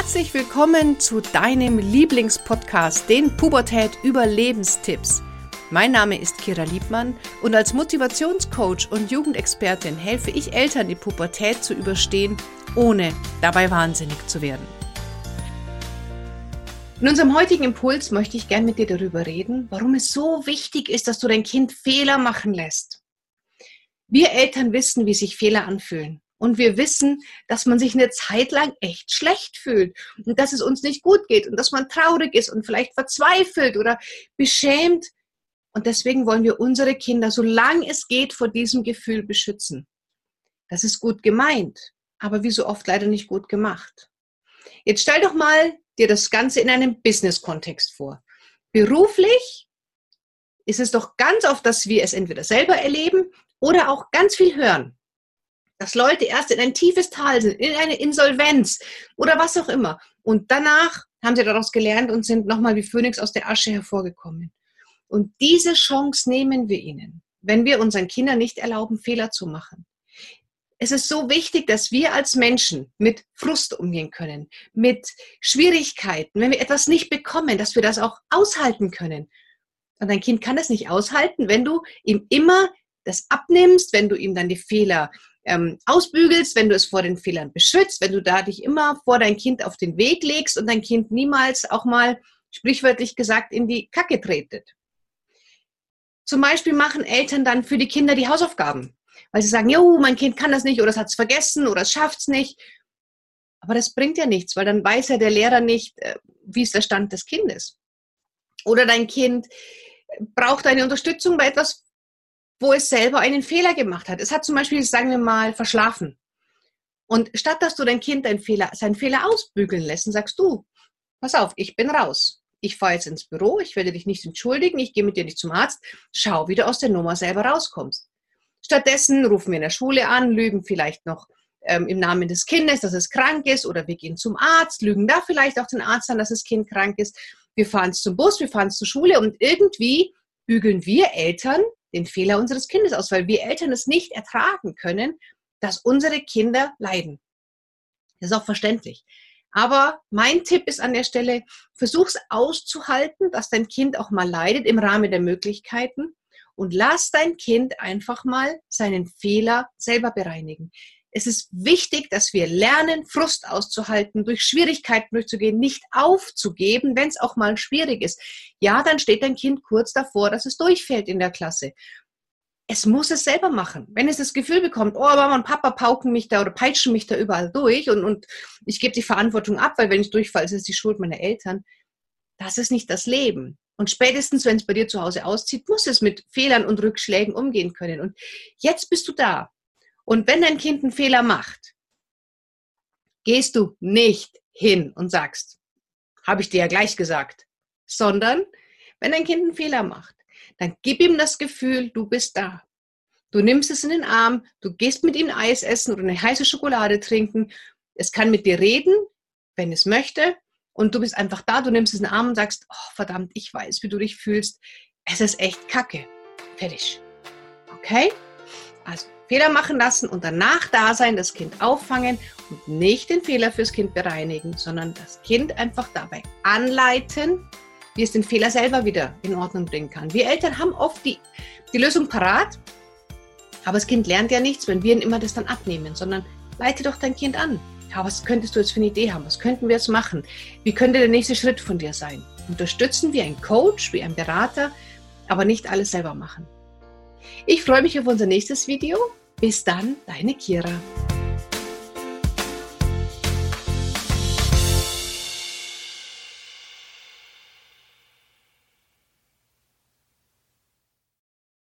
Herzlich willkommen zu deinem Lieblingspodcast, den Pubertät Überlebenstipps. Mein Name ist Kira Liebmann und als Motivationscoach und Jugendexpertin helfe ich Eltern, die Pubertät zu überstehen, ohne dabei wahnsinnig zu werden. In unserem heutigen Impuls möchte ich gern mit dir darüber reden, warum es so wichtig ist, dass du dein Kind Fehler machen lässt. Wir Eltern wissen, wie sich Fehler anfühlen. Und wir wissen, dass man sich eine Zeit lang echt schlecht fühlt und dass es uns nicht gut geht und dass man traurig ist und vielleicht verzweifelt oder beschämt. Und deswegen wollen wir unsere Kinder, solange es geht, vor diesem Gefühl beschützen. Das ist gut gemeint, aber wie so oft leider nicht gut gemacht. Jetzt stell doch mal dir das Ganze in einem Business-Kontext vor. Beruflich ist es doch ganz oft, dass wir es entweder selber erleben oder auch ganz viel hören dass Leute erst in ein tiefes Tal sind, in eine Insolvenz oder was auch immer. Und danach haben sie daraus gelernt und sind nochmal wie Phönix aus der Asche hervorgekommen. Und diese Chance nehmen wir ihnen, wenn wir unseren Kindern nicht erlauben, Fehler zu machen. Es ist so wichtig, dass wir als Menschen mit Frust umgehen können, mit Schwierigkeiten, wenn wir etwas nicht bekommen, dass wir das auch aushalten können. Und ein Kind kann das nicht aushalten, wenn du ihm immer das abnimmst, wenn du ihm dann die Fehler ähm, ausbügelst, wenn du es vor den Fehlern beschützt, wenn du da dich immer vor dein Kind auf den Weg legst und dein Kind niemals auch mal sprichwörtlich gesagt in die Kacke tretet. Zum Beispiel machen Eltern dann für die Kinder die Hausaufgaben, weil sie sagen, jo, mein Kind kann das nicht oder es hat es vergessen oder es schafft es nicht. Aber das bringt ja nichts, weil dann weiß ja der Lehrer nicht, äh, wie ist der Stand des Kindes. Oder dein Kind braucht eine Unterstützung bei etwas, wo es selber einen Fehler gemacht hat. Es hat zum Beispiel, sagen wir mal, verschlafen. Und statt dass du dein Kind deinen Fehler, seinen Fehler ausbügeln lässt, sagst du, pass auf, ich bin raus. Ich fahre jetzt ins Büro, ich werde dich nicht entschuldigen, ich gehe mit dir nicht zum Arzt, schau, wie du aus der Nummer selber rauskommst. Stattdessen rufen wir in der Schule an, lügen vielleicht noch ähm, im Namen des Kindes, dass es krank ist, oder wir gehen zum Arzt, lügen da vielleicht auch den Arzt an, dass das Kind krank ist. Wir fahren zum Bus, wir fahren zur Schule und irgendwie bügeln wir Eltern den Fehler unseres Kindes aus, weil wir Eltern es nicht ertragen können, dass unsere Kinder leiden. Das ist auch verständlich. Aber mein Tipp ist an der Stelle, versuch's auszuhalten, dass dein Kind auch mal leidet im Rahmen der Möglichkeiten und lass dein Kind einfach mal seinen Fehler selber bereinigen. Es ist wichtig, dass wir lernen, Frust auszuhalten, durch Schwierigkeiten durchzugehen, nicht aufzugeben, wenn es auch mal schwierig ist. Ja, dann steht dein Kind kurz davor, dass es durchfällt in der Klasse. Es muss es selber machen. Wenn es das Gefühl bekommt, oh, Mama und Papa pauken mich da oder peitschen mich da überall durch und, und ich gebe die Verantwortung ab, weil wenn ich durchfalle, ist es die Schuld meiner Eltern. Das ist nicht das Leben. Und spätestens, wenn es bei dir zu Hause auszieht, muss es mit Fehlern und Rückschlägen umgehen können. Und jetzt bist du da. Und wenn dein Kind einen Fehler macht, gehst du nicht hin und sagst, habe ich dir ja gleich gesagt, sondern wenn dein Kind einen Fehler macht, dann gib ihm das Gefühl, du bist da. Du nimmst es in den Arm, du gehst mit ihm Eis essen oder eine heiße Schokolade trinken. Es kann mit dir reden, wenn es möchte. Und du bist einfach da, du nimmst es in den Arm und sagst, oh, verdammt, ich weiß, wie du dich fühlst. Es ist echt kacke. Fertig. Okay? Also Fehler machen lassen und danach da sein, das Kind auffangen und nicht den Fehler fürs Kind bereinigen, sondern das Kind einfach dabei anleiten, wie es den Fehler selber wieder in Ordnung bringen kann. Wir Eltern haben oft die, die Lösung parat, aber das Kind lernt ja nichts, wenn wir ihm immer das dann abnehmen, sondern leite doch dein Kind an. Ja, was könntest du jetzt für eine Idee haben? Was könnten wir jetzt machen? Wie könnte der nächste Schritt von dir sein? Unterstützen wie ein Coach, wie ein Berater, aber nicht alles selber machen. Ich freue mich auf unser nächstes Video. Bis dann, deine Kira.